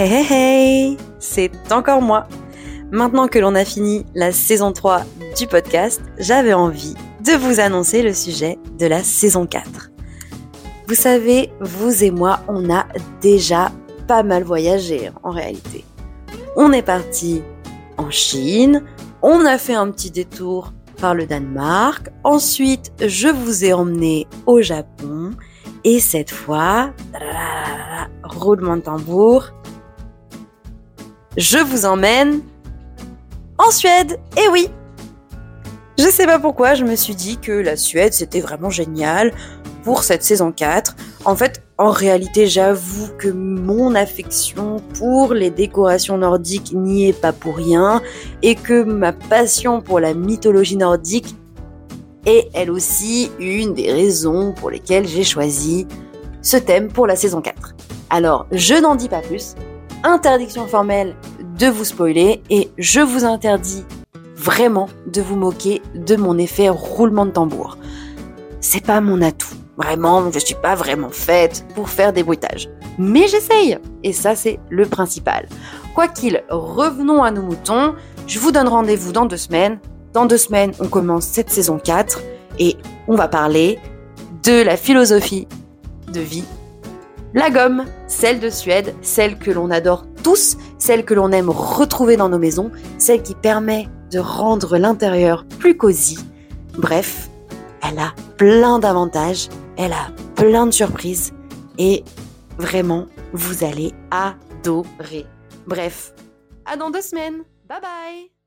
Hey hey hey C'est encore moi Maintenant que l'on a fini la saison 3 du podcast, j'avais envie de vous annoncer le sujet de la saison 4. Vous savez, vous et moi, on a déjà pas mal voyagé en réalité. On est parti en Chine, on a fait un petit détour par le Danemark, ensuite je vous ai emmené au Japon, et cette fois, roulement de tambour, je vous emmène en Suède. Et oui Je sais pas pourquoi, je me suis dit que la Suède c'était vraiment génial pour cette saison 4. En fait, en réalité, j'avoue que mon affection pour les décorations nordiques n'y est pas pour rien et que ma passion pour la mythologie nordique est elle aussi une des raisons pour lesquelles j'ai choisi ce thème pour la saison 4. Alors, je n'en dis pas plus. Interdiction formelle de vous spoiler et je vous interdis vraiment de vous moquer de mon effet roulement de tambour. C'est pas mon atout. Vraiment, je suis pas vraiment faite pour faire des bruitages. Mais j'essaye Et ça, c'est le principal. Quoi qu'il, revenons à nos moutons. Je vous donne rendez-vous dans deux semaines. Dans deux semaines, on commence cette saison 4 et on va parler de la philosophie de vie. La gomme, celle de Suède, celle que l'on adore tous, celle que l'on aime retrouver dans nos maisons, celle qui permet de rendre l'intérieur plus cosy. Bref, elle a plein d'avantages elle a plein de surprises et vraiment, vous allez adorer. Bref, à dans deux semaines. Bye bye